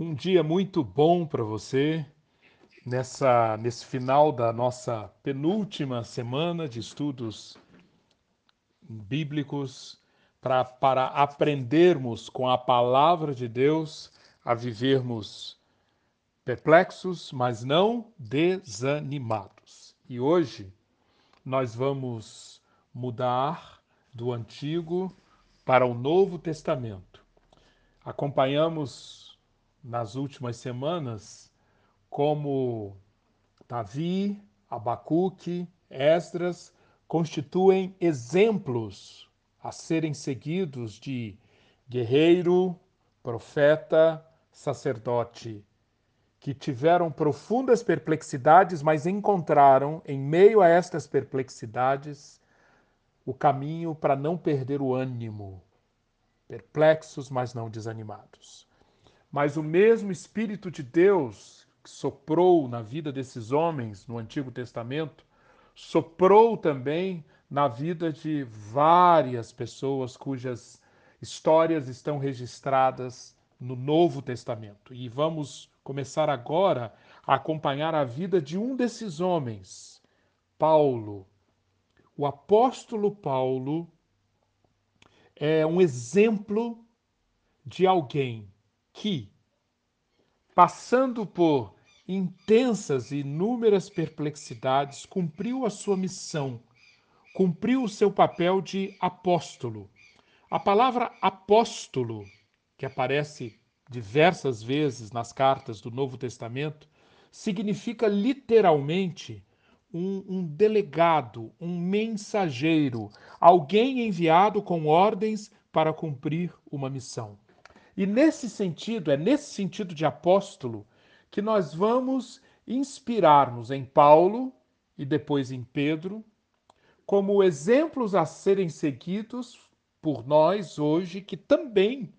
Um dia muito bom para você nessa nesse final da nossa penúltima semana de estudos bíblicos pra, para aprendermos com a palavra de Deus a vivermos perplexos, mas não desanimados. E hoje nós vamos mudar do Antigo para o Novo Testamento. Acompanhamos nas últimas semanas como Davi, Abacuque, Esdras constituem exemplos a serem seguidos de guerreiro, profeta, sacerdote, que tiveram profundas perplexidades, mas encontraram, em meio a estas perplexidades, o caminho para não perder o ânimo, perplexos, mas não desanimados. Mas o mesmo Espírito de Deus que soprou na vida desses homens no Antigo Testamento, soprou também na vida de várias pessoas cujas histórias estão registradas no Novo Testamento. E vamos começar agora a acompanhar a vida de um desses homens, Paulo. O apóstolo Paulo é um exemplo de alguém que, passando por intensas e inúmeras perplexidades, cumpriu a sua missão, cumpriu o seu papel de apóstolo. A palavra apóstolo, que aparece diversas vezes nas cartas do Novo Testamento, significa literalmente um, um, delegado, um mensageiro, alguém enviado com ordens para cumprir uma missão. E nesse sentido, é nesse sentido de apóstolo que nós vamos inspirar-nos em Paulo e depois em Pedro, como exemplos a serem seguidos por nós hoje, que também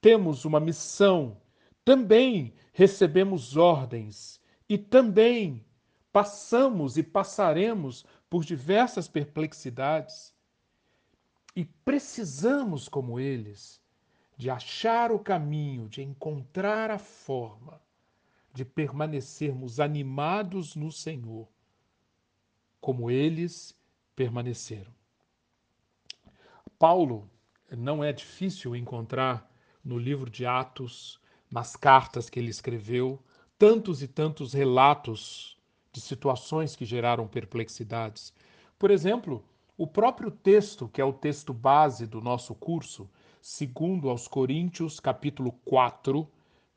temos uma missão, também recebemos ordens e também passamos e passaremos por diversas perplexidades. E precisamos, como eles, de achar o caminho, de encontrar a forma de permanecermos animados no Senhor, como eles permaneceram. Paulo não é difícil encontrar no livro de Atos, nas cartas que ele escreveu, tantos e tantos relatos de situações que geraram perplexidades. Por exemplo, o próprio texto, que é o texto base do nosso curso, segundo aos Coríntios, capítulo 4,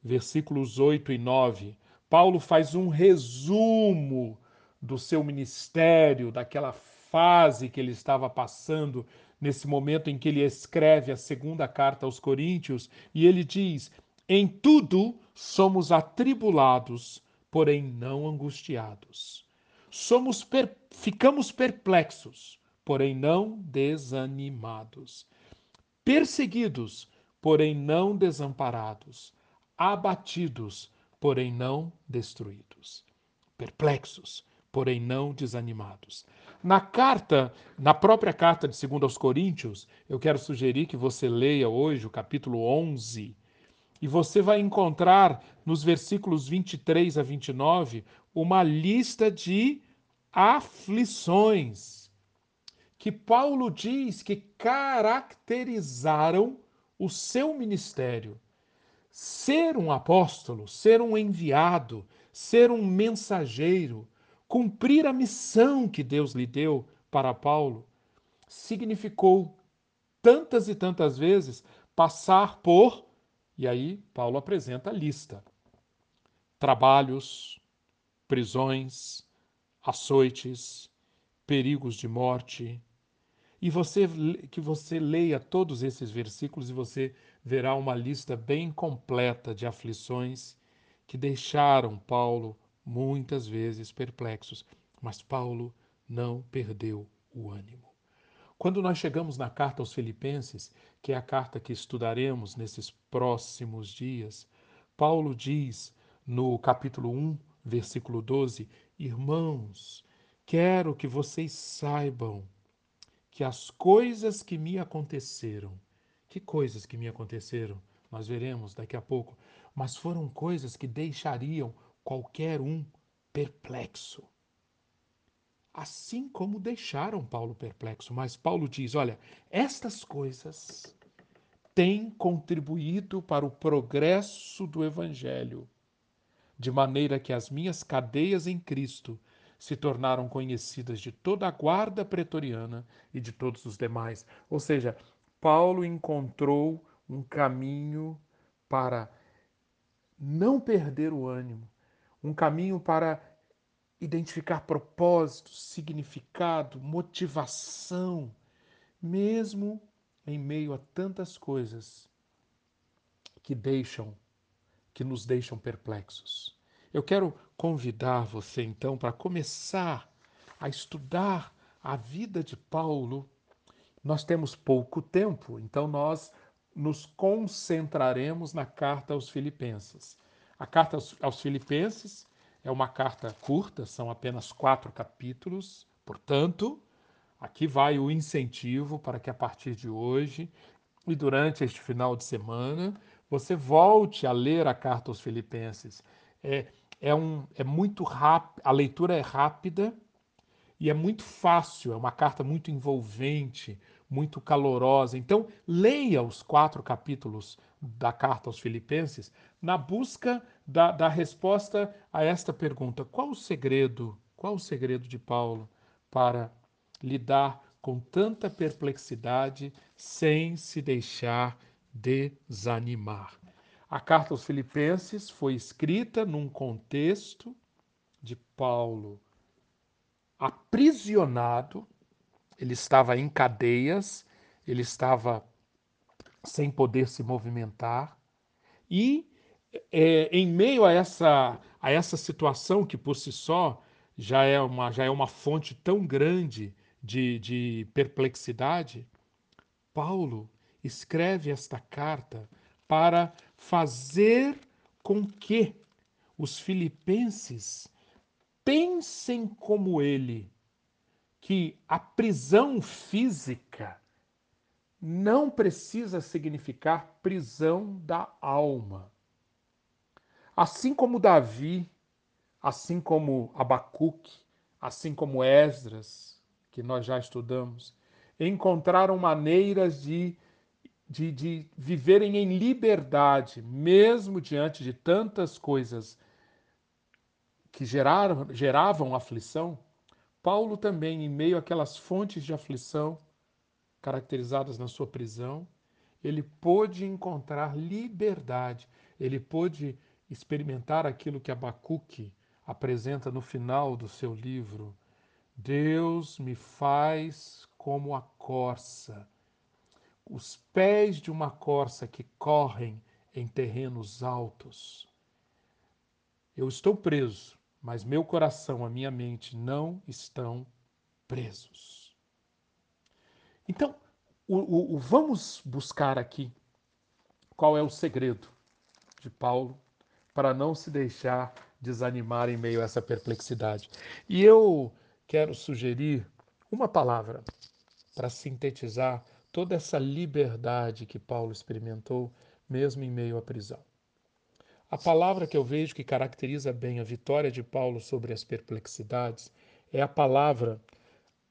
versículos 8 e 9, Paulo faz um resumo do seu ministério, daquela fase que ele estava passando nesse momento em que ele escreve a segunda carta aos Coríntios, e ele diz: Em tudo somos atribulados, porém não angustiados. Somos per... ficamos perplexos, porém não desanimados perseguidos, porém não desamparados, abatidos, porém não destruídos, perplexos, porém não desanimados. Na carta, na própria carta de 2 aos Coríntios, eu quero sugerir que você leia hoje o capítulo 11, e você vai encontrar nos versículos 23 a 29 uma lista de aflições que Paulo diz que caracterizaram o seu ministério. Ser um apóstolo, ser um enviado, ser um mensageiro, cumprir a missão que Deus lhe deu para Paulo, significou tantas e tantas vezes passar por, e aí Paulo apresenta a lista: trabalhos, prisões, açoites, perigos de morte, e você que você leia todos esses versículos e você verá uma lista bem completa de aflições que deixaram Paulo muitas vezes perplexos, mas Paulo não perdeu o ânimo. Quando nós chegamos na carta aos Filipenses, que é a carta que estudaremos nesses próximos dias, Paulo diz no capítulo 1, versículo 12: Irmãos, quero que vocês saibam que as coisas que me aconteceram, que coisas que me aconteceram? nós veremos daqui a pouco, mas foram coisas que deixariam qualquer um perplexo. Assim como deixaram Paulo perplexo, mas Paulo diz: olha, estas coisas têm contribuído para o progresso do Evangelho, de maneira que as minhas cadeias em Cristo se tornaram conhecidas de toda a guarda pretoriana e de todos os demais. Ou seja, Paulo encontrou um caminho para não perder o ânimo, um caminho para identificar propósito, significado, motivação, mesmo em meio a tantas coisas que deixam, que nos deixam perplexos. Eu quero convidar você então para começar a estudar a vida de Paulo. Nós temos pouco tempo, então nós nos concentraremos na carta aos Filipenses. A carta aos, Filipenses é uma carta curta, são apenas quatro capítulos, portanto, aqui vai o incentivo para que a partir de hoje e durante este final de semana você volte a ler a carta aos Filipenses. É, é, um, é muito rápido, a leitura é rápida e é muito fácil, é uma carta muito envolvente, muito calorosa. Então, leia os quatro capítulos da carta aos Filipenses na busca da, da resposta a esta pergunta: qual o segredo? Qual o segredo de Paulo para lidar com tanta perplexidade sem se deixar desanimar? A carta aos Filipenses foi escrita num contexto de Paulo aprisionado, ele estava em cadeias, ele estava sem poder se movimentar, e é, em meio a essa, a essa situação que por si só já é uma, já é uma fonte tão grande de, de perplexidade, Paulo escreve esta carta para fazer com que os filipenses pensem como ele, que a prisão física não precisa significar prisão da alma. Assim como Davi, assim como Abacuque, assim como Esdras, que nós já estudamos, encontraram maneiras de de, de viverem em liberdade, mesmo diante de tantas coisas que geraram, geravam aflição, Paulo também, em meio àquelas fontes de aflição caracterizadas na sua prisão, ele pôde encontrar liberdade, ele pôde experimentar aquilo que Abacuque apresenta no final do seu livro. Deus me faz como a corça os pés de uma corça que correm em terrenos altos. Eu estou preso, mas meu coração, a minha mente não estão presos. Então, o, o, o, vamos buscar aqui qual é o segredo de Paulo para não se deixar desanimar em meio a essa perplexidade. E eu quero sugerir uma palavra para sintetizar toda essa liberdade que Paulo experimentou, mesmo em meio à prisão. A palavra que eu vejo que caracteriza bem a vitória de Paulo sobre as perplexidades é a palavra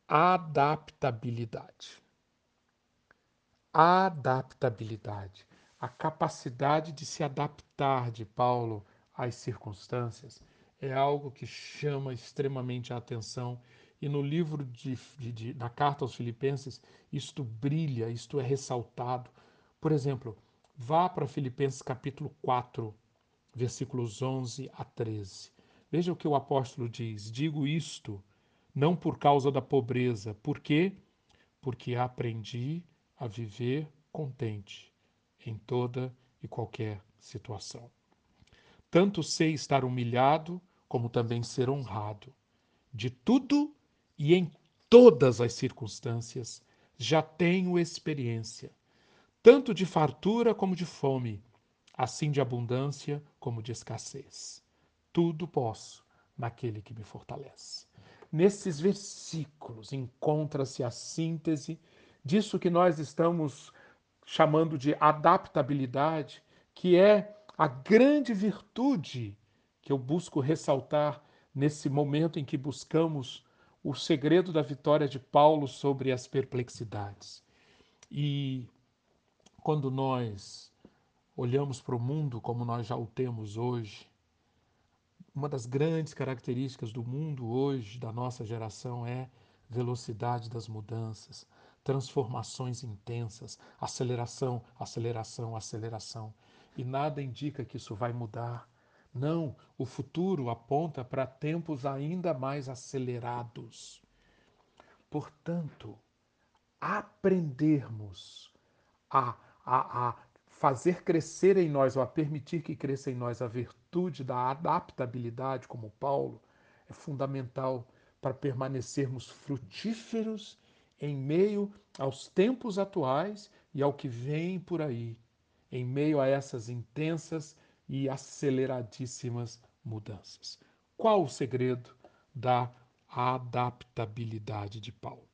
adaptabilidade. Adaptabilidade. A capacidade de se adaptar de Paulo às circunstâncias é algo que chama extremamente a atenção e no livro de, de, de, da carta aos Filipenses, isto brilha, isto é ressaltado. Por exemplo, vá para Filipenses capítulo 4, versículos 11 a 13. Veja o que o apóstolo diz: Digo isto não por causa da pobreza. Por quê? Porque aprendi a viver contente em toda e qualquer situação. Tanto sei estar humilhado, como também ser honrado. De tudo e em todas as circunstâncias já tenho experiência, tanto de fartura como de fome, assim de abundância como de escassez. Tudo posso naquele que me fortalece. Nesses versículos encontra-se a síntese disso que nós estamos chamando de adaptabilidade que é a grande virtude que eu busco ressaltar nesse momento em que buscamos o segredo da vitória de Paulo sobre as perplexidades. E quando nós olhamos para o mundo como nós já o temos hoje, uma das grandes características do mundo hoje, da nossa geração, é velocidade das mudanças, transformações intensas, aceleração, aceleração, aceleração. E nada indica que isso vai mudar. Não, o futuro aponta para tempos ainda mais acelerados. Portanto, aprendermos a, a, a fazer crescer em nós, ou a permitir que cresça em nós a virtude da adaptabilidade, como Paulo, é fundamental para permanecermos frutíferos em meio aos tempos atuais e ao que vem por aí, em meio a essas intensas e aceleradíssimas mudanças. Qual o segredo da adaptabilidade de Paulo?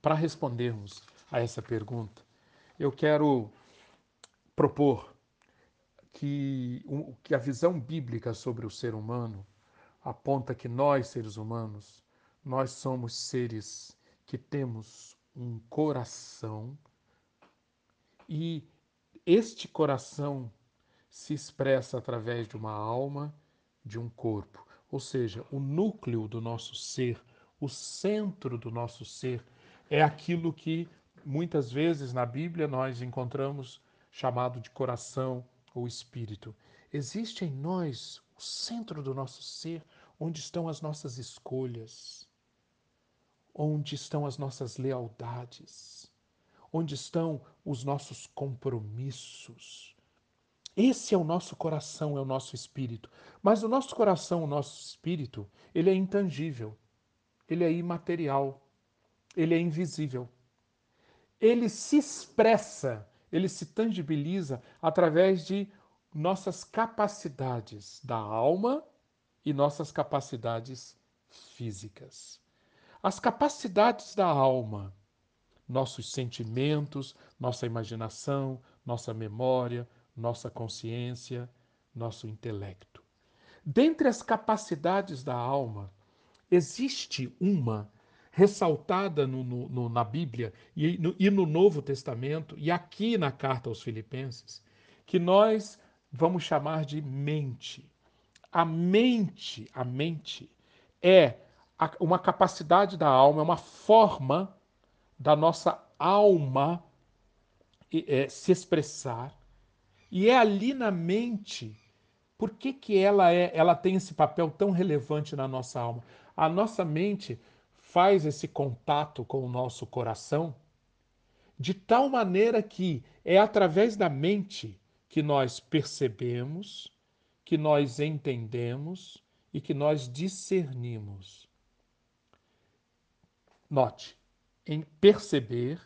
Para respondermos a essa pergunta, eu quero propor que, que a visão bíblica sobre o ser humano aponta que nós, seres humanos, nós somos seres que temos um coração e este coração se expressa através de uma alma, de um corpo. Ou seja, o núcleo do nosso ser, o centro do nosso ser, é aquilo que muitas vezes na Bíblia nós encontramos chamado de coração ou espírito. Existe em nós o centro do nosso ser, onde estão as nossas escolhas, onde estão as nossas lealdades, onde estão os nossos compromissos. Esse é o nosso coração, é o nosso espírito. Mas o nosso coração, o nosso espírito, ele é intangível, ele é imaterial, ele é invisível. Ele se expressa, ele se tangibiliza através de nossas capacidades da alma e nossas capacidades físicas. As capacidades da alma, nossos sentimentos, nossa imaginação, nossa memória, nossa consciência, nosso intelecto. Dentre as capacidades da alma, existe uma ressaltada no, no, na Bíblia e no, e no Novo Testamento, e aqui na carta aos Filipenses, que nós vamos chamar de mente. A mente, a mente é uma capacidade da alma, é uma forma da nossa alma é, se expressar. E é ali na mente. Por que, que ela, é, ela tem esse papel tão relevante na nossa alma? A nossa mente faz esse contato com o nosso coração de tal maneira que é através da mente que nós percebemos, que nós entendemos e que nós discernimos. Note, em perceber,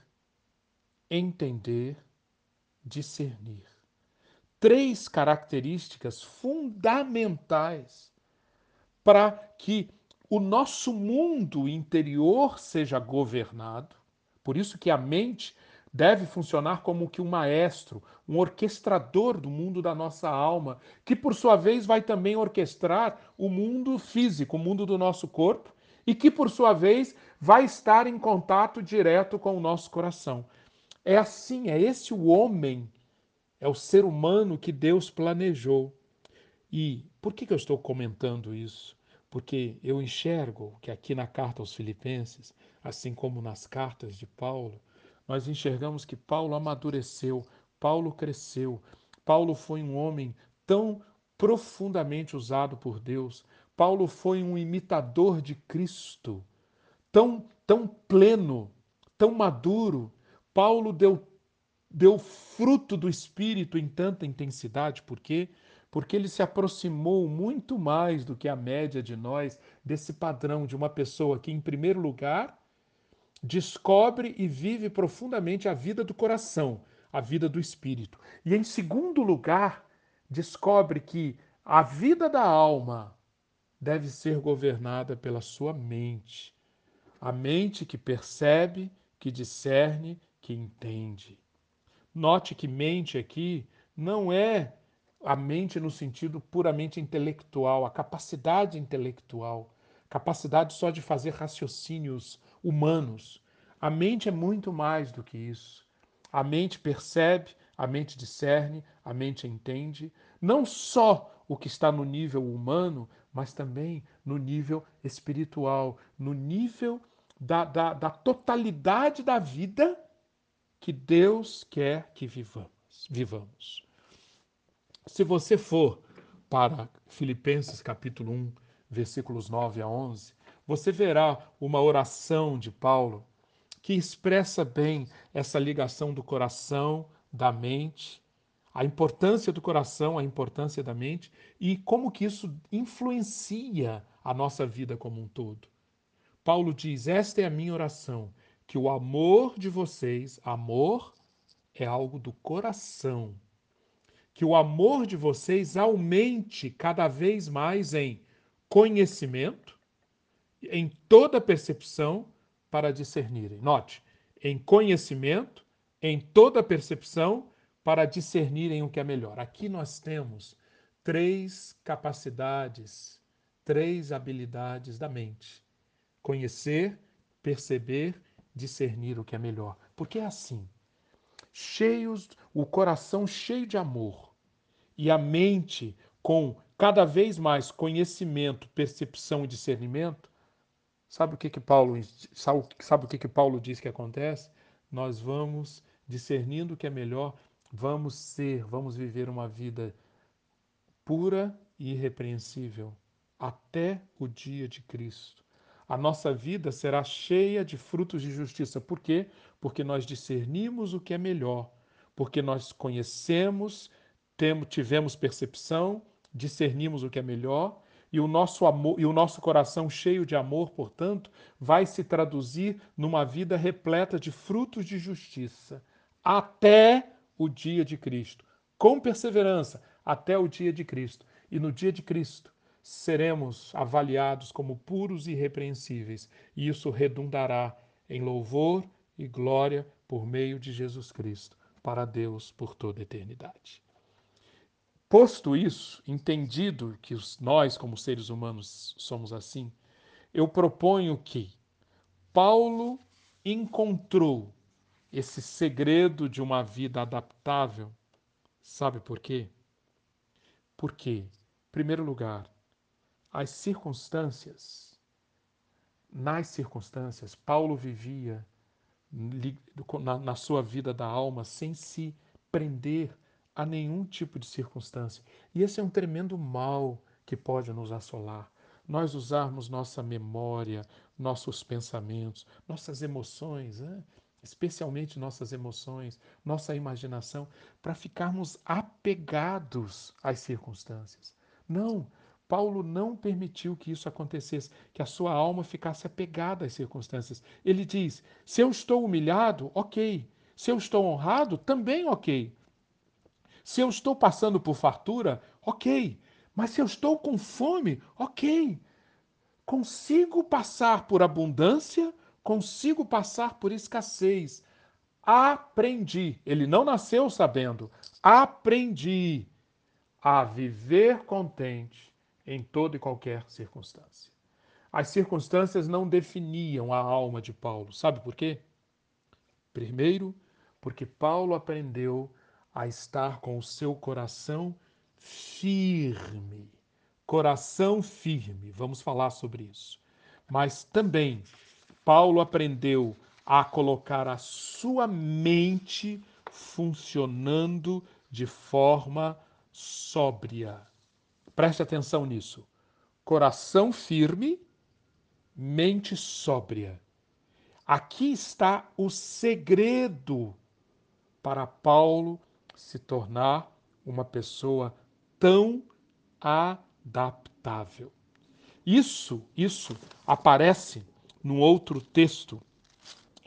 entender, discernir. Três características fundamentais para que o nosso mundo interior seja governado. Por isso que a mente deve funcionar como que um maestro, um orquestrador do mundo da nossa alma, que por sua vez vai também orquestrar o mundo físico, o mundo do nosso corpo, e que por sua vez vai estar em contato direto com o nosso coração. É assim, é esse o homem, é o ser humano que Deus planejou. E por que, que eu estou comentando isso? porque eu enxergo que aqui na carta aos Filipenses, assim como nas cartas de Paulo, nós enxergamos que Paulo amadureceu, Paulo cresceu, Paulo foi um homem tão profundamente usado por Deus, Paulo foi um imitador de Cristo, tão, tão pleno, tão maduro. Paulo deu, deu fruto do Espírito em tanta intensidade, por quê? Porque ele se aproximou muito mais do que a média de nós desse padrão de uma pessoa que, em primeiro lugar, descobre e vive profundamente a vida do coração, a vida do espírito. E, em segundo lugar, descobre que a vida da alma deve ser governada pela sua mente. A mente que percebe, que discerne, que entende. Note que mente aqui não é a mente no sentido puramente intelectual, a capacidade intelectual, capacidade só de fazer raciocínios humanos. A mente é muito mais do que isso. A mente percebe, a mente discerne, a mente entende, não só o que está no nível humano, mas também no nível espiritual, no nível da, da, da totalidade da vida que Deus quer que vivamos. vivamos. Se você for para Filipenses capítulo 1, versículos 9 a 11, você verá uma oração de Paulo que expressa bem essa ligação do coração, da mente, a importância do coração, a importância da mente e como que isso influencia a nossa vida como um todo. Paulo diz: Esta é a minha oração, que o amor de vocês, amor é algo do coração, que o amor de vocês aumente cada vez mais em conhecimento, em toda percepção para discernirem. Note, em conhecimento, em toda percepção para discernirem o que é melhor. Aqui nós temos três capacidades, três habilidades da mente: conhecer, perceber, discernir o que é melhor. Porque é assim cheios, o coração cheio de amor e a mente com cada vez mais conhecimento, percepção e discernimento, sabe o que que Paulo sabe, sabe o que que Paulo diz que acontece? Nós vamos discernindo o que é melhor, vamos ser, vamos viver uma vida pura e irrepreensível até o dia de Cristo. A nossa vida será cheia de frutos de justiça. Por quê? porque nós discernimos o que é melhor, porque nós conhecemos, temos, tivemos percepção, discernimos o que é melhor e o nosso amor e o nosso coração cheio de amor, portanto, vai se traduzir numa vida repleta de frutos de justiça até o dia de Cristo, com perseverança até o dia de Cristo. E no dia de Cristo seremos avaliados como puros e irrepreensíveis, e isso redundará em louvor e glória por meio de Jesus Cristo, para Deus por toda a eternidade. Posto isso, entendido que nós, como seres humanos, somos assim, eu proponho que Paulo encontrou esse segredo de uma vida adaptável. Sabe por quê? Porque, em primeiro lugar, as circunstâncias, nas circunstâncias, Paulo vivia na, sua vida da alma sem se prender a nenhum tipo de circunstância. E esse é um tremendo mal que pode nos assolar. Nós usarmos nossa memória, nossos pensamentos, nossas emoções, né? especialmente nossas emoções, nossa imaginação, para ficarmos apegados às circunstâncias. Não, Paulo não permitiu que isso acontecesse, que a sua alma ficasse apegada às circunstâncias. Ele diz: se eu estou humilhado, ok. Se eu estou honrado, também ok. Se eu estou passando por fartura, ok. Mas se eu estou com fome, ok. Consigo passar por abundância, consigo passar por escassez. Aprendi. Ele não nasceu sabendo. Aprendi a viver contente em toda e qualquer circunstância. As circunstâncias não definiam a alma de Paulo. Sabe por quê? Primeiro, porque Paulo aprendeu a estar com o seu coração firme. Coração firme, vamos falar sobre isso. Mas também, Paulo aprendeu a colocar a sua mente funcionando de forma sóbria. Preste atenção nisso. Coração firme, mente sóbria. Aqui está o segredo para Paulo se tornar uma pessoa tão adaptável. Isso, isso aparece num outro texto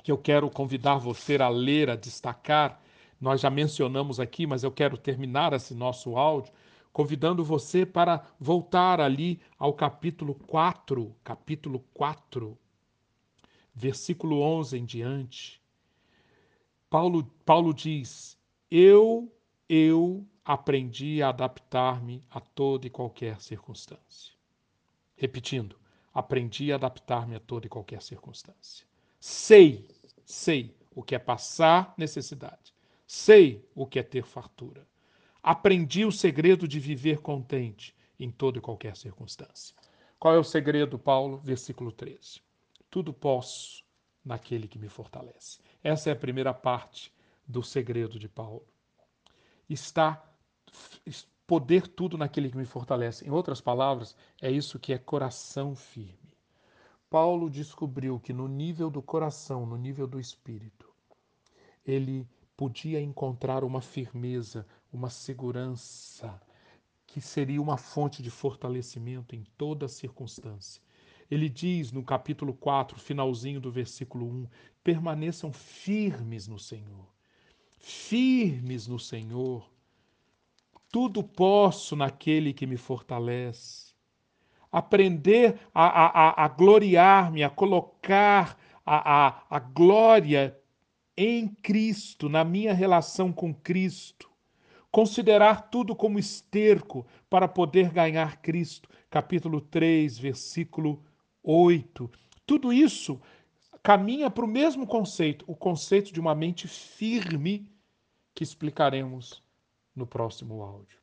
que eu quero convidar você a ler, a destacar. Nós já mencionamos aqui, mas eu quero terminar esse nosso áudio convidando você para voltar ali ao capítulo 4, capítulo 4, versículo 11 em diante. Paulo, Paulo diz: Eu, eu aprendi a adaptar-me a toda e qualquer circunstância. Repetindo, aprendi a adaptar-me a toda e qualquer circunstância. Sei, sei o que é passar necessidade. Sei o que é ter fartura. Aprendi o segredo de viver contente em toda e qualquer circunstância. Qual é o segredo, Paulo? Versículo 13. Tudo posso naquele que me fortalece. Essa é a primeira parte do segredo de Paulo. Está poder tudo naquele que me fortalece. Em outras palavras, é isso que é coração firme. Paulo descobriu que no nível do coração, no nível do espírito, ele podia encontrar uma firmeza, uma segurança que seria uma fonte de fortalecimento em toda circunstância. Ele diz no capítulo 4, finalzinho do versículo 1: permaneçam firmes no Senhor. Firmes no Senhor. Tudo posso naquele que me fortalece. Aprender a, a, a, a gloriar-me, a colocar a, a, a glória em Cristo, na minha relação com Cristo Considerar tudo como esterco para poder ganhar Cristo. Capítulo 3, versículo 8. Tudo isso caminha para o mesmo conceito, o conceito de uma mente firme, que explicaremos no próximo áudio.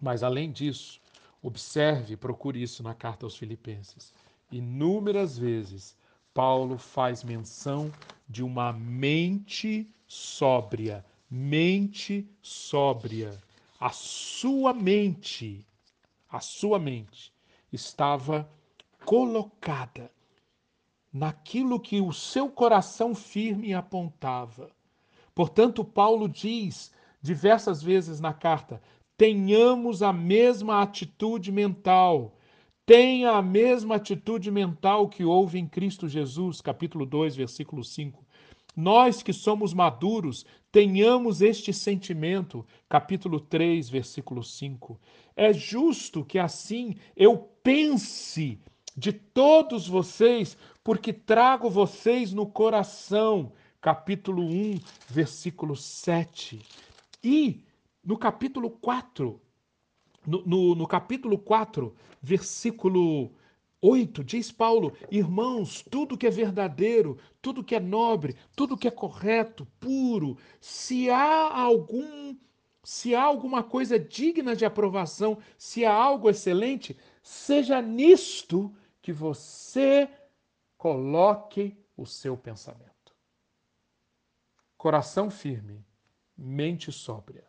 Mas além disso, observe, procure isso na carta aos Filipenses. Inúmeras vezes Paulo faz menção de uma mente sóbria, mente sóbria. A sua mente, a sua mente estava colocada naquilo que o seu coração firme apontava. Portanto, Paulo diz diversas vezes na carta: tenhamos a mesma atitude mental. Tenha a mesma atitude mental que houve em Cristo Jesus, capítulo 2, versículo 5. Nós que somos maduros, tenhamos este sentimento. Capítulo 3, versículo 5. É justo que assim eu pense de todos vocês, porque trago vocês no coração. Capítulo 1, versículo 7. E no capítulo 4, no, no, no capítulo 4, versículo 8, diz Paulo: Irmãos, tudo que é verdadeiro, tudo que é nobre, tudo que é correto, puro, se há algum se há alguma coisa digna de aprovação, se há algo excelente, seja nisto que você coloque o seu pensamento. Coração firme, mente sóbria.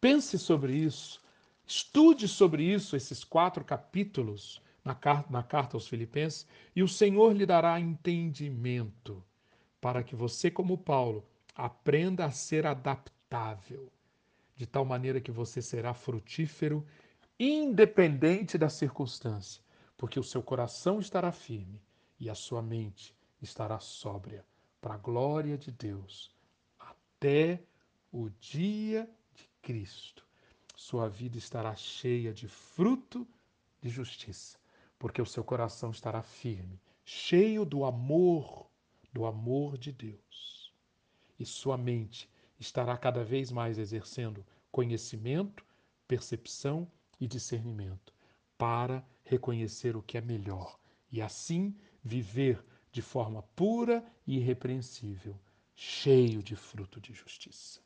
Pense sobre isso, estude sobre isso, esses quatro capítulos na carta, na carta aos Filipenses, e o Senhor lhe dará entendimento para que você, como Paulo, aprenda a ser adaptável, de tal maneira que você será frutífero independente da circunstância, porque o seu coração estará firme e a sua mente estará sóbria, para a glória de Deus, até o dia de Cristo. Sua vida estará cheia de fruto de justiça porque o seu coração estará firme, cheio do amor, do amor de Deus. E sua mente estará cada vez mais exercendo conhecimento, percepção e discernimento para reconhecer o que é melhor e assim viver de forma pura e irrepreensível, cheio de fruto de justiça.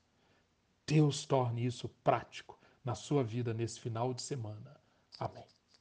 Deus torne isso prático na sua vida nesse final de semana. Amém.